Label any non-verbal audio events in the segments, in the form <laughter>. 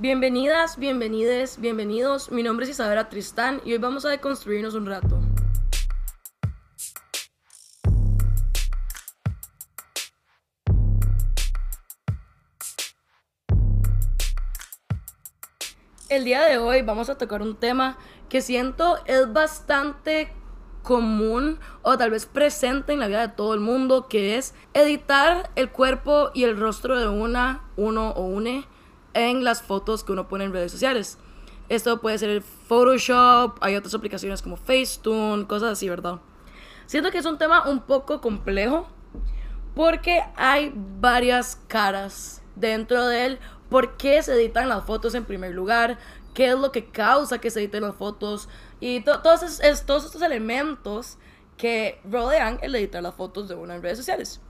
Bienvenidas, bienvenides, bienvenidos. Mi nombre es Isabela Tristán y hoy vamos a deconstruirnos un rato. El día de hoy vamos a tocar un tema que siento es bastante común o tal vez presente en la vida de todo el mundo, que es editar el cuerpo y el rostro de una, uno o une en las fotos que uno pone en redes sociales. Esto puede ser Photoshop, hay otras aplicaciones como Facetune, cosas así, ¿verdad? Siento que es un tema un poco complejo porque hay varias caras dentro de él. ¿Por qué se editan las fotos en primer lugar? ¿Qué es lo que causa que se editen las fotos? Y todos, todos estos elementos que rodean el editar las fotos de una en redes sociales.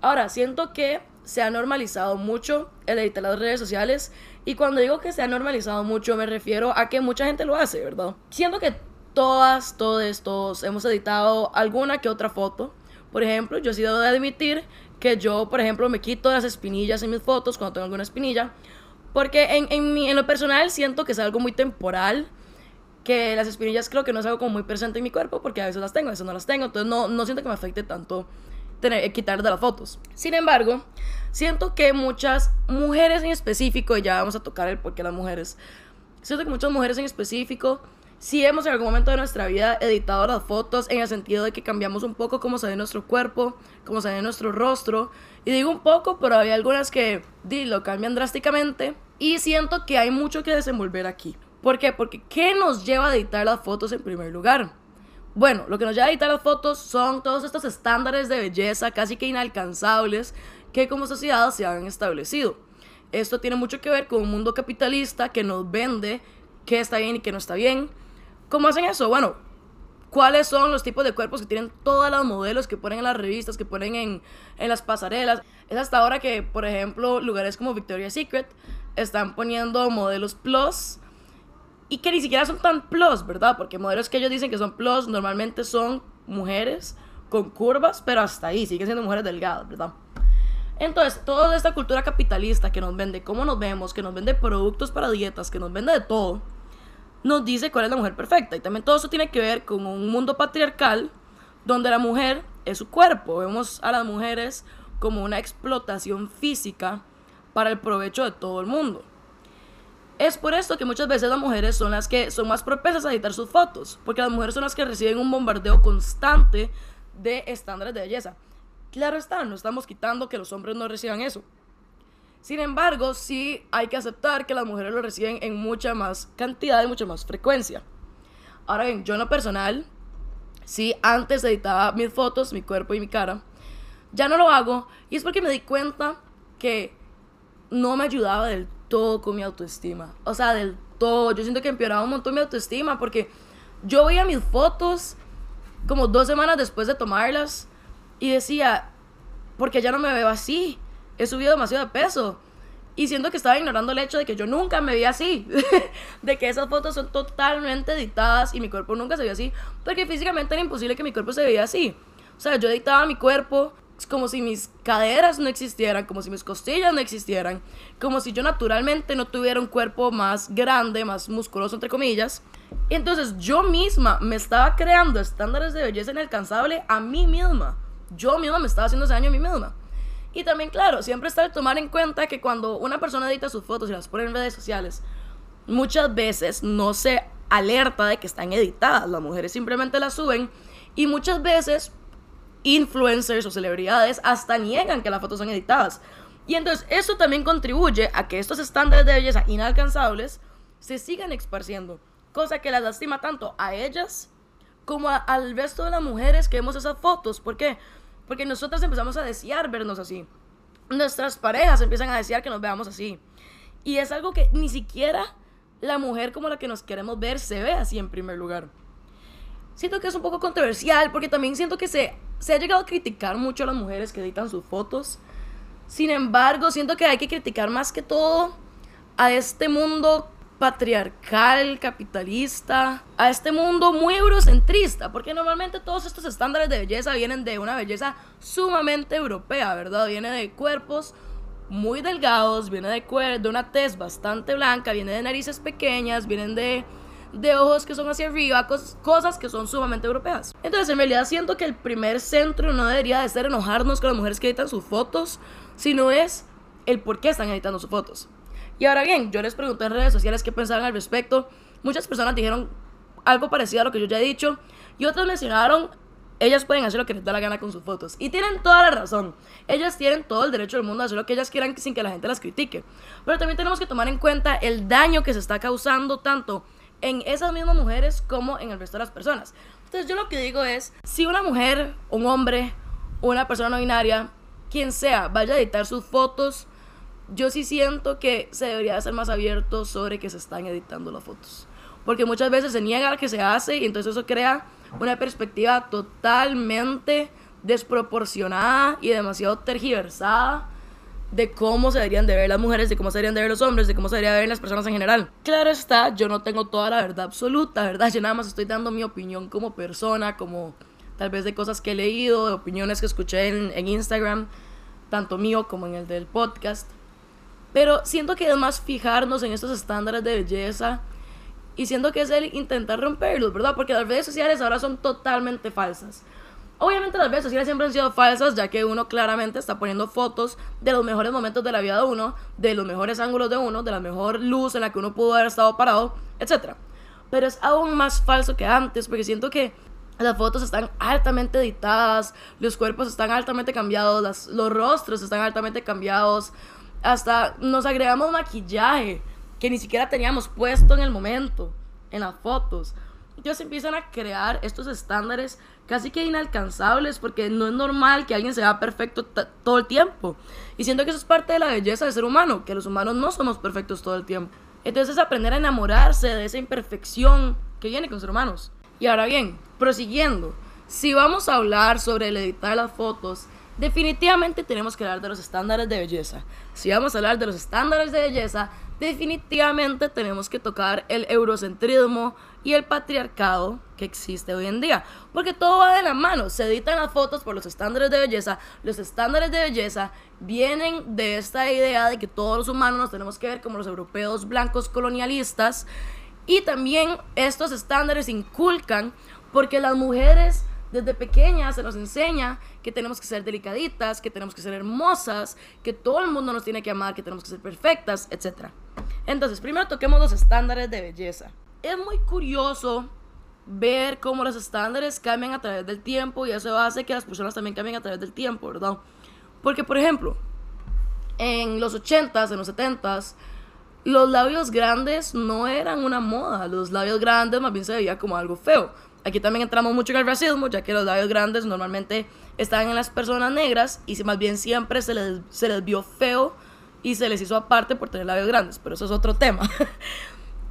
Ahora, siento que se ha normalizado mucho el editar las redes sociales. Y cuando digo que se ha normalizado mucho, me refiero a que mucha gente lo hace, ¿verdad? Siento que todas, todos, todos hemos editado alguna que otra foto. Por ejemplo, yo he sido de admitir que yo, por ejemplo, me quito las espinillas en mis fotos cuando tengo alguna espinilla. Porque en, en, en lo personal siento que es algo muy temporal. Que las espinillas creo que no es algo como muy presente en mi cuerpo porque a veces las tengo, a veces no las tengo. Entonces no, no siento que me afecte tanto tener, quitar de las fotos. Sin embargo, siento que muchas mujeres en específico, y ya vamos a tocar el por qué las mujeres, siento que muchas mujeres en específico, sí hemos en algún momento de nuestra vida editado las fotos en el sentido de que cambiamos un poco cómo se ve nuestro cuerpo, cómo se ve nuestro rostro. Y digo un poco, pero hay algunas que lo cambian drásticamente. Y siento que hay mucho que desenvolver aquí. ¿Por qué? Porque ¿qué nos lleva a editar las fotos en primer lugar? Bueno, lo que nos lleva a editar las fotos son todos estos estándares de belleza casi que inalcanzables que como sociedad se han establecido. Esto tiene mucho que ver con un mundo capitalista que nos vende qué está bien y qué no está bien. ¿Cómo hacen eso? Bueno, ¿cuáles son los tipos de cuerpos que tienen todas las modelos que ponen en las revistas, que ponen en, en las pasarelas? Es hasta ahora que, por ejemplo, lugares como Victoria's Secret están poniendo modelos plus y que ni siquiera son tan plus, ¿verdad? Porque modelos que ellos dicen que son plus normalmente son mujeres con curvas, pero hasta ahí siguen siendo mujeres delgadas, ¿verdad? Entonces, toda esta cultura capitalista que nos vende cómo nos vemos, que nos vende productos para dietas, que nos vende de todo, nos dice cuál es la mujer perfecta. Y también todo eso tiene que ver con un mundo patriarcal donde la mujer es su cuerpo. Vemos a las mujeres como una explotación física para el provecho de todo el mundo. Es por esto que muchas veces las mujeres son las que son más propensas a editar sus fotos, porque las mujeres son las que reciben un bombardeo constante de estándares de belleza. Claro está, no estamos quitando que los hombres no reciban eso. Sin embargo, sí hay que aceptar que las mujeres lo reciben en mucha más cantidad y mucha más frecuencia. Ahora bien, yo en lo personal, sí antes editaba mis fotos, mi cuerpo y mi cara, ya no lo hago y es porque me di cuenta que no me ayudaba del todo con mi autoestima. O sea, del todo. Yo siento que empeoraba un montón mi autoestima porque yo veía mis fotos como dos semanas después de tomarlas y decía, porque ya no me veo así. He subido demasiado de peso. Y siento que estaba ignorando el hecho de que yo nunca me veía así. <laughs> de que esas fotos son totalmente editadas y mi cuerpo nunca se veía así. Porque físicamente era imposible que mi cuerpo se veía así. O sea, yo editaba mi cuerpo es como si mis caderas no existieran, como si mis costillas no existieran, como si yo naturalmente no tuviera un cuerpo más grande, más musculoso, entre comillas. Entonces yo misma me estaba creando estándares de belleza inalcanzable a mí misma. Yo misma me estaba haciendo ese daño a mí misma. Y también, claro, siempre está de tomar en cuenta que cuando una persona edita sus fotos y las pone en redes sociales, muchas veces no se alerta de que están editadas. Las mujeres simplemente las suben y muchas veces influencers o celebridades hasta niegan que las fotos son editadas. Y entonces eso también contribuye a que estos estándares de belleza inalcanzables se sigan esparciendo, cosa que las lastima tanto a ellas como al resto de las mujeres que vemos esas fotos. ¿Por qué? Porque nosotras empezamos a desear vernos así. Nuestras parejas empiezan a desear que nos veamos así. Y es algo que ni siquiera la mujer como la que nos queremos ver se ve así en primer lugar. Siento que es un poco controversial porque también siento que se se ha llegado a criticar mucho a las mujeres que editan sus fotos. Sin embargo, siento que hay que criticar más que todo a este mundo patriarcal, capitalista, a este mundo muy eurocentrista, porque normalmente todos estos estándares de belleza vienen de una belleza sumamente europea, ¿verdad? Viene de cuerpos muy delgados, viene de, de una tez bastante blanca, viene de narices pequeñas, vienen de, de ojos que son hacia arriba, cosas que son sumamente europeas. Entonces, en realidad siento que el primer centro no debería de ser enojarnos con las mujeres que editan sus fotos, sino es el por qué están editando sus fotos. Y ahora bien, yo les pregunté en redes sociales qué pensaban al respecto. Muchas personas dijeron algo parecido a lo que yo ya he dicho. Y otras mencionaron, ellas pueden hacer lo que les da la gana con sus fotos. Y tienen toda la razón. Ellas tienen todo el derecho del mundo a hacer lo que ellas quieran sin que la gente las critique. Pero también tenemos que tomar en cuenta el daño que se está causando tanto en esas mismas mujeres como en el resto de las personas. Entonces yo lo que digo es, si una mujer, un hombre, una persona no binaria, quien sea, vaya a editar sus fotos, yo sí siento que se debería ser más abierto sobre que se están editando las fotos. Porque muchas veces se niega a que se hace y entonces eso crea una perspectiva totalmente desproporcionada y demasiado tergiversada de cómo se deberían de ver las mujeres, de cómo se deberían de ver los hombres, de cómo se deberían de ver las personas en general. Claro está, yo no tengo toda la verdad absoluta, ¿verdad? Yo nada más estoy dando mi opinión como persona, como tal vez de cosas que he leído, de opiniones que escuché en, en Instagram, tanto mío como en el del podcast. Pero siento que es más fijarnos en estos estándares de belleza y siento que es el intentar romperlos, ¿verdad? Porque las redes sociales ahora son totalmente falsas. Obviamente las redes sociales siempre han sido falsas, ya que uno claramente está poniendo fotos de los mejores momentos de la vida de uno, de los mejores ángulos de uno, de la mejor luz en la que uno pudo haber estado parado, etc. Pero es aún más falso que antes, porque siento que las fotos están altamente editadas, los cuerpos están altamente cambiados, los rostros están altamente cambiados, hasta nos agregamos maquillaje que ni siquiera teníamos puesto en el momento, en las fotos. Entonces empiezan a crear estos estándares casi que inalcanzables porque no es normal que alguien se vea perfecto todo el tiempo. Y siento que eso es parte de la belleza del ser humano, que los humanos no somos perfectos todo el tiempo. Entonces es aprender a enamorarse de esa imperfección que viene con ser humanos. Y ahora bien, prosiguiendo, si vamos a hablar sobre el editar las fotos, definitivamente tenemos que hablar de los estándares de belleza. Si vamos a hablar de los estándares de belleza, definitivamente tenemos que tocar el eurocentrismo y el patriarcado que existe hoy en día. Porque todo va de la mano. Se editan las fotos por los estándares de belleza. Los estándares de belleza vienen de esta idea de que todos los humanos nos tenemos que ver como los europeos blancos colonialistas. Y también estos estándares inculcan porque las mujeres desde pequeñas se nos enseña que tenemos que ser delicaditas, que tenemos que ser hermosas, que todo el mundo nos tiene que amar, que tenemos que ser perfectas, etc. Entonces, primero toquemos los estándares de belleza. Es muy curioso ver cómo los estándares cambian a través del tiempo y eso hace que las personas también cambien a través del tiempo, ¿verdad? Porque, por ejemplo, en los 80s, en los 70s, los labios grandes no eran una moda. Los labios grandes más bien se veía como algo feo. Aquí también entramos mucho en el racismo, ya que los labios grandes normalmente están en las personas negras y más bien siempre se les, se les vio feo y se les hizo aparte por tener labios grandes, pero eso es otro tema. <laughs>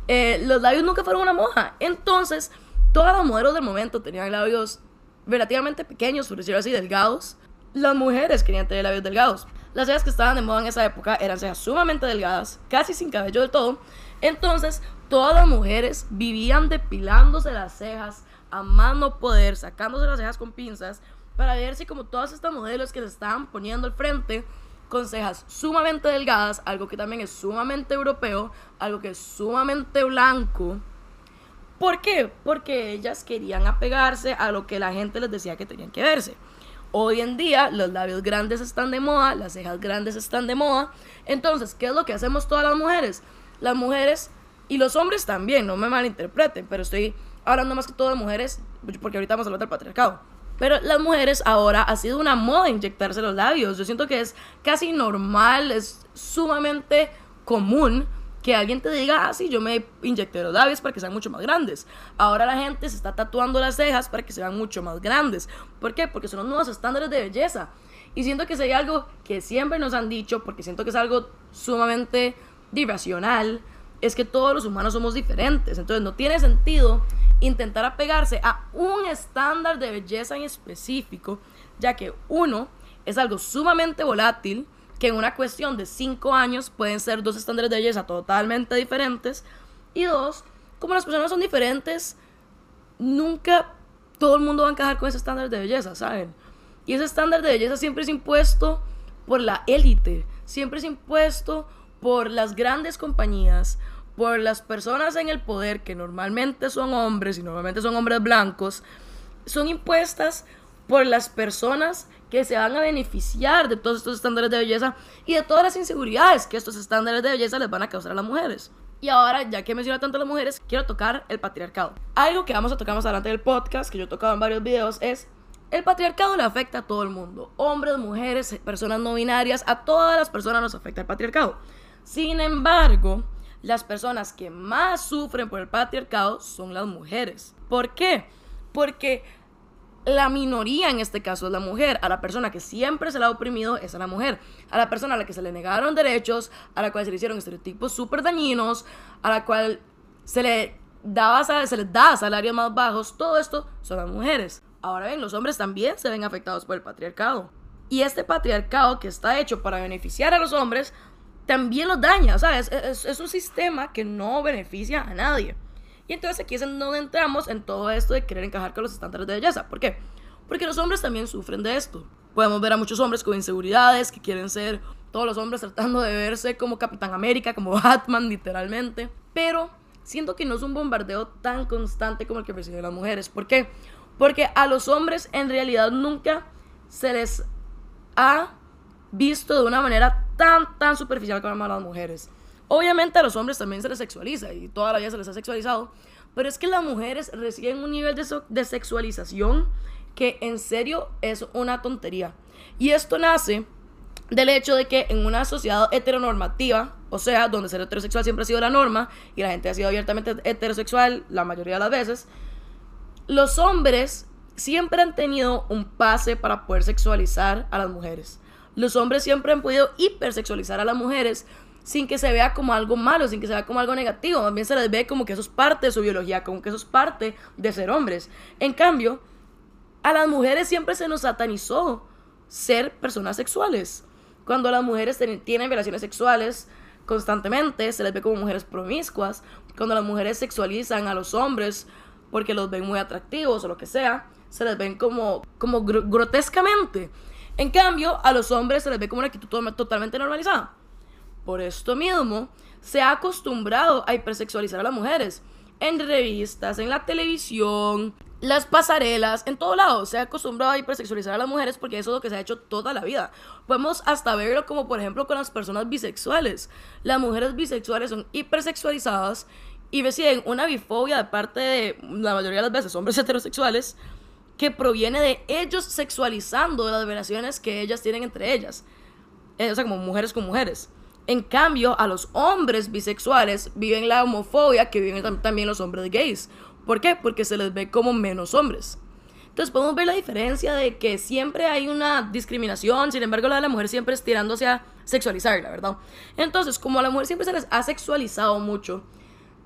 Eh, los labios nunca fueron una moda. Entonces, todas las modelos del momento tenían labios relativamente pequeños, por decirlo así, delgados. Las mujeres querían tener labios delgados. Las cejas que estaban de moda en esa época eran cejas sumamente delgadas, casi sin cabello del todo. Entonces, todas las mujeres vivían depilándose las cejas a mano poder, sacándose las cejas con pinzas, para ver si como todas estas modelos que se estaban poniendo al frente, con cejas sumamente delgadas, algo que también es sumamente europeo, algo que es sumamente blanco. ¿Por qué? Porque ellas querían apegarse a lo que la gente les decía que tenían que verse. Hoy en día los labios grandes están de moda, las cejas grandes están de moda. Entonces, ¿qué es lo que hacemos todas las mujeres? Las mujeres y los hombres también, no me malinterpreten, pero estoy hablando más que todo de mujeres, porque ahorita vamos a hablar del patriarcado. Pero las mujeres ahora ha sido una moda inyectarse los labios. Yo siento que es casi normal, es sumamente común que alguien te diga, ah, sí, yo me inyecté los labios para que sean mucho más grandes. Ahora la gente se está tatuando las cejas para que sean mucho más grandes. ¿Por qué? Porque son los nuevos estándares de belleza. Y siento que hay algo que siempre nos han dicho, porque siento que es algo sumamente irracional, es que todos los humanos somos diferentes. Entonces no tiene sentido intentar apegarse a un estándar de belleza en específico, ya que uno es algo sumamente volátil, que en una cuestión de cinco años pueden ser dos estándares de belleza totalmente diferentes, y dos, como las personas son diferentes, nunca todo el mundo va a encajar con ese estándar de belleza, ¿saben? Y ese estándar de belleza siempre es impuesto por la élite, siempre es impuesto por las grandes compañías, por las personas en el poder que normalmente son hombres y normalmente son hombres blancos, son impuestas por las personas que se van a beneficiar de todos estos estándares de belleza y de todas las inseguridades que estos estándares de belleza les van a causar a las mujeres. Y ahora, ya que menciona tanto a las mujeres, quiero tocar el patriarcado. Algo que vamos a tocar más adelante del podcast, que yo he tocado en varios videos, es el patriarcado le afecta a todo el mundo. Hombres, mujeres, personas no binarias, a todas las personas nos afecta el patriarcado. Sin embargo, las personas que más sufren por el patriarcado son las mujeres. ¿Por qué? Porque la minoría en este caso es la mujer. A la persona que siempre se la ha oprimido es a la mujer. A la persona a la que se le negaron derechos, a la cual se le hicieron estereotipos súper dañinos, a la cual se le daba da salarios más bajos, todo esto son las mujeres. Ahora bien, los hombres también se ven afectados por el patriarcado. Y este patriarcado que está hecho para beneficiar a los hombres, también los daña. O sea, es, un sistema que no beneficia a nadie. Y entonces aquí es donde entramos en todo esto de querer encajar con los estándares de belleza. ¿Por qué? Porque los hombres también sufren de esto. Podemos ver a muchos hombres con inseguridades, que quieren ser todos los hombres tratando de verse como Capitán América, como <laughs> Batman, literalmente. Pero siento que no es un bombardeo tan constante como el que perciben las mujeres. ¿Por qué? Porque a los hombres en realidad nunca se les ha visto de una manera tan, tan superficial como a las mujeres. Obviamente a los hombres también se les sexualiza y toda la vida se les ha sexualizado, pero es que las mujeres reciben un nivel de, de sexualización que en serio es una tontería. Y esto nace del hecho de que en una sociedad heteronormativa, o sea, donde ser heterosexual siempre ha sido la norma y la gente ha sido abiertamente heterosexual la mayoría de las veces, los hombres siempre han tenido un pase para poder sexualizar a las mujeres. Los hombres siempre han podido hipersexualizar a las mujeres sin que se vea como algo malo, sin que se vea como algo negativo. También se les ve como que eso es parte de su biología, como que eso es parte de ser hombres. En cambio, a las mujeres siempre se nos satanizó ser personas sexuales. Cuando las mujeres tienen relaciones sexuales constantemente, se les ve como mujeres promiscuas. Cuando las mujeres sexualizan a los hombres porque los ven muy atractivos o lo que sea, se les ven como, como grotescamente. En cambio, a los hombres se les ve como una actitud totalmente normalizada. Por esto mismo, se ha acostumbrado a hipersexualizar a las mujeres. En revistas, en la televisión, las pasarelas, en todo lado. Se ha acostumbrado a hipersexualizar a las mujeres porque eso es lo que se ha hecho toda la vida. Podemos hasta verlo como, por ejemplo, con las personas bisexuales. Las mujeres bisexuales son hipersexualizadas y reciben una bifobia de parte de la mayoría de las veces hombres heterosexuales que proviene de ellos sexualizando las relaciones que ellas tienen entre ellas. Eh, o sea, como mujeres con mujeres. En cambio, a los hombres bisexuales viven la homofobia que viven también los hombres gays. ¿Por qué? Porque se les ve como menos hombres. Entonces podemos ver la diferencia de que siempre hay una discriminación, sin embargo la de la mujer siempre es tirándose a sexualizar, la verdad. Entonces, como a la mujer siempre se les ha sexualizado mucho,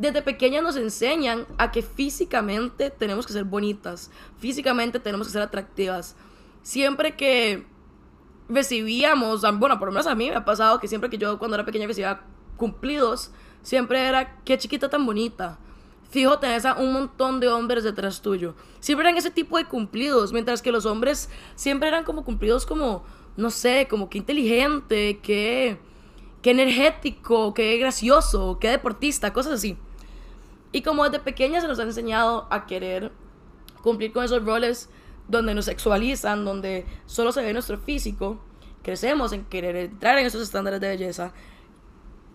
desde pequeñas nos enseñan a que físicamente tenemos que ser bonitas, físicamente tenemos que ser atractivas. Siempre que recibíamos, bueno, por lo menos a mí me ha pasado que siempre que yo cuando era pequeña recibía cumplidos, siempre era, qué chiquita tan bonita. Fijo, tenés a un montón de hombres detrás tuyo. Siempre eran ese tipo de cumplidos, mientras que los hombres siempre eran como cumplidos como, no sé, como que inteligente, que, que energético, que gracioso, que deportista, cosas así. Y como desde pequeña se nos ha enseñado a querer cumplir con esos roles donde nos sexualizan, donde solo se ve nuestro físico, crecemos en querer entrar en esos estándares de belleza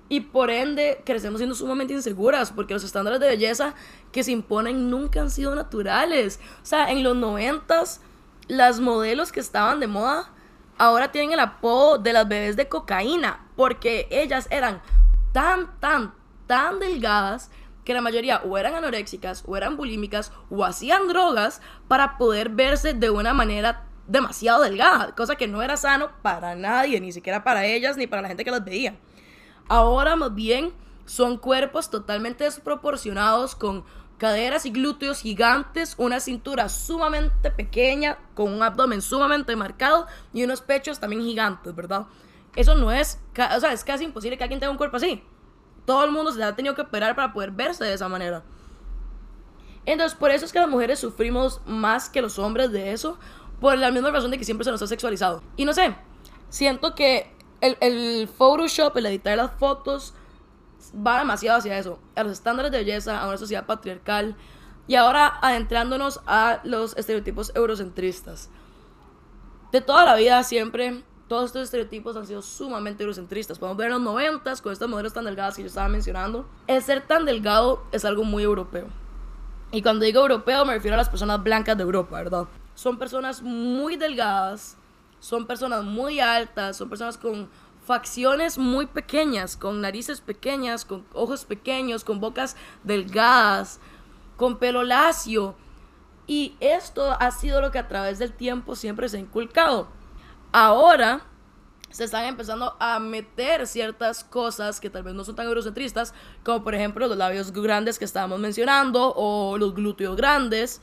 y por ende crecemos siendo sumamente inseguras porque los estándares de belleza que se imponen nunca han sido naturales. O sea, en los noventas las modelos que estaban de moda ahora tienen el apodo de las bebés de cocaína porque ellas eran tan, tan, tan delgadas que la mayoría o eran anoréxicas o eran bulímicas o hacían drogas para poder verse de una manera demasiado delgada, cosa que no era sano para nadie, ni siquiera para ellas ni para la gente que las veía. Ahora más bien son cuerpos totalmente desproporcionados con caderas y glúteos gigantes, una cintura sumamente pequeña, con un abdomen sumamente marcado y unos pechos también gigantes, ¿verdad? Eso no es, o sea, es casi imposible que alguien tenga un cuerpo así todo el mundo se ha tenido que operar para poder verse de esa manera. Entonces, por eso es que las mujeres sufrimos más que los hombres de eso, por la misma razón de que siempre se nos ha sexualizado. Y no sé, siento que el, el Photoshop, el editar las fotos, va demasiado hacia eso, a los estándares de belleza, a una sociedad patriarcal y ahora adentrándonos a los estereotipos eurocentristas. De toda la vida siempre todos estos estereotipos han sido sumamente eurocentristas. Podemos ver en los 90 con estas modelos tan delgadas que yo estaba mencionando. El ser tan delgado es algo muy europeo. Y cuando digo europeo me refiero a las personas blancas de Europa, ¿verdad? Son personas muy delgadas, son personas muy altas, son personas con facciones muy pequeñas, con narices pequeñas, con ojos pequeños, con bocas delgadas, con pelo lacio. Y esto ha sido lo que a través del tiempo siempre se ha inculcado. Ahora se están empezando a meter ciertas cosas que tal vez no son tan eurocentristas, como por ejemplo los labios grandes que estábamos mencionando o los glúteos grandes.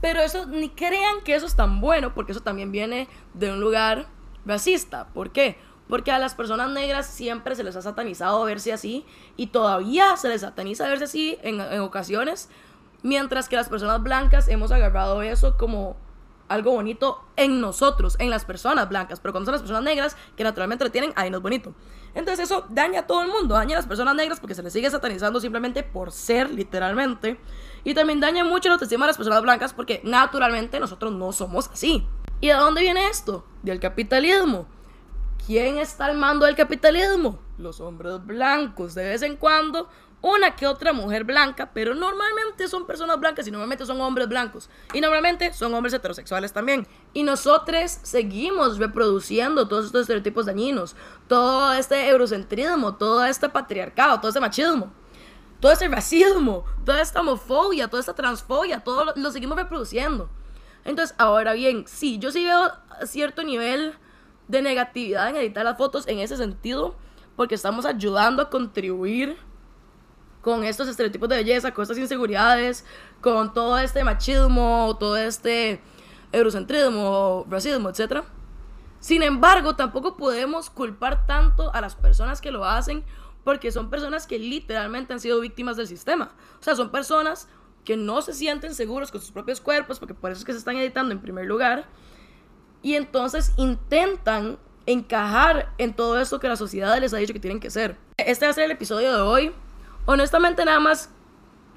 Pero eso, ni crean que eso es tan bueno, porque eso también viene de un lugar racista. ¿Por qué? Porque a las personas negras siempre se les ha satanizado verse así y todavía se les sataniza verse así en, en ocasiones, mientras que las personas blancas hemos agarrado eso como algo bonito en nosotros, en las personas blancas, pero cuando son las personas negras, que naturalmente lo tienen, ahí no es bonito. Entonces eso daña a todo el mundo, daña a las personas negras porque se les sigue satanizando simplemente por ser, literalmente. Y también daña mucho la autoestima de las personas blancas porque naturalmente nosotros no somos así. ¿Y de dónde viene esto? Del capitalismo. ¿Quién está al mando del capitalismo? Los hombres blancos. De vez en cuando una que otra mujer blanca, pero normalmente son personas blancas y normalmente son hombres blancos. Y normalmente son hombres heterosexuales también. Y nosotros seguimos reproduciendo todos estos estereotipos dañinos, todo este eurocentrismo, todo este patriarcado, todo este machismo, todo este racismo, toda esta homofobia, toda esta transfobia, todo lo, lo seguimos reproduciendo. Entonces, ahora bien, sí, yo sí veo cierto nivel de negatividad en editar las fotos en ese sentido, porque estamos ayudando a contribuir con estos estereotipos de belleza, con estas inseguridades, con todo este machismo, todo este eurocentrismo, racismo, etc. Sin embargo, tampoco podemos culpar tanto a las personas que lo hacen porque son personas que literalmente han sido víctimas del sistema. O sea, son personas que no se sienten seguros con sus propios cuerpos, porque por eso es que se están editando en primer lugar, y entonces intentan encajar en todo esto que la sociedad les ha dicho que tienen que ser. Este va a ser el episodio de hoy. Honestamente, nada más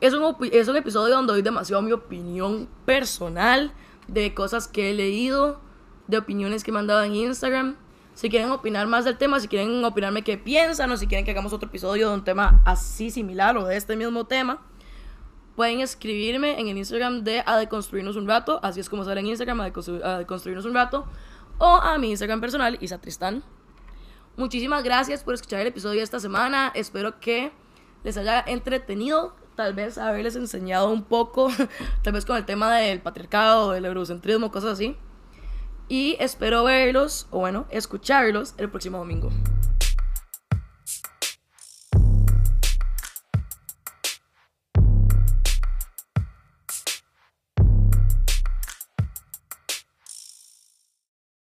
es un, es un episodio donde doy demasiado mi opinión personal de cosas que he leído, de opiniones que me han dado en Instagram. Si quieren opinar más del tema, si quieren opinarme qué piensan o si quieren que hagamos otro episodio de un tema así similar o de este mismo tema, pueden escribirme en el Instagram de A Deconstruirnos un Rato, así es como sale en Instagram, A Deconstruirnos un Rato, o a mi Instagram personal, Isa Tristán. Muchísimas gracias por escuchar el episodio de esta semana. Espero que les haya entretenido, tal vez haberles enseñado un poco, <laughs> tal vez con el tema del patriarcado, del eurocentrismo, cosas así. Y espero verlos, o bueno, escucharlos el próximo domingo.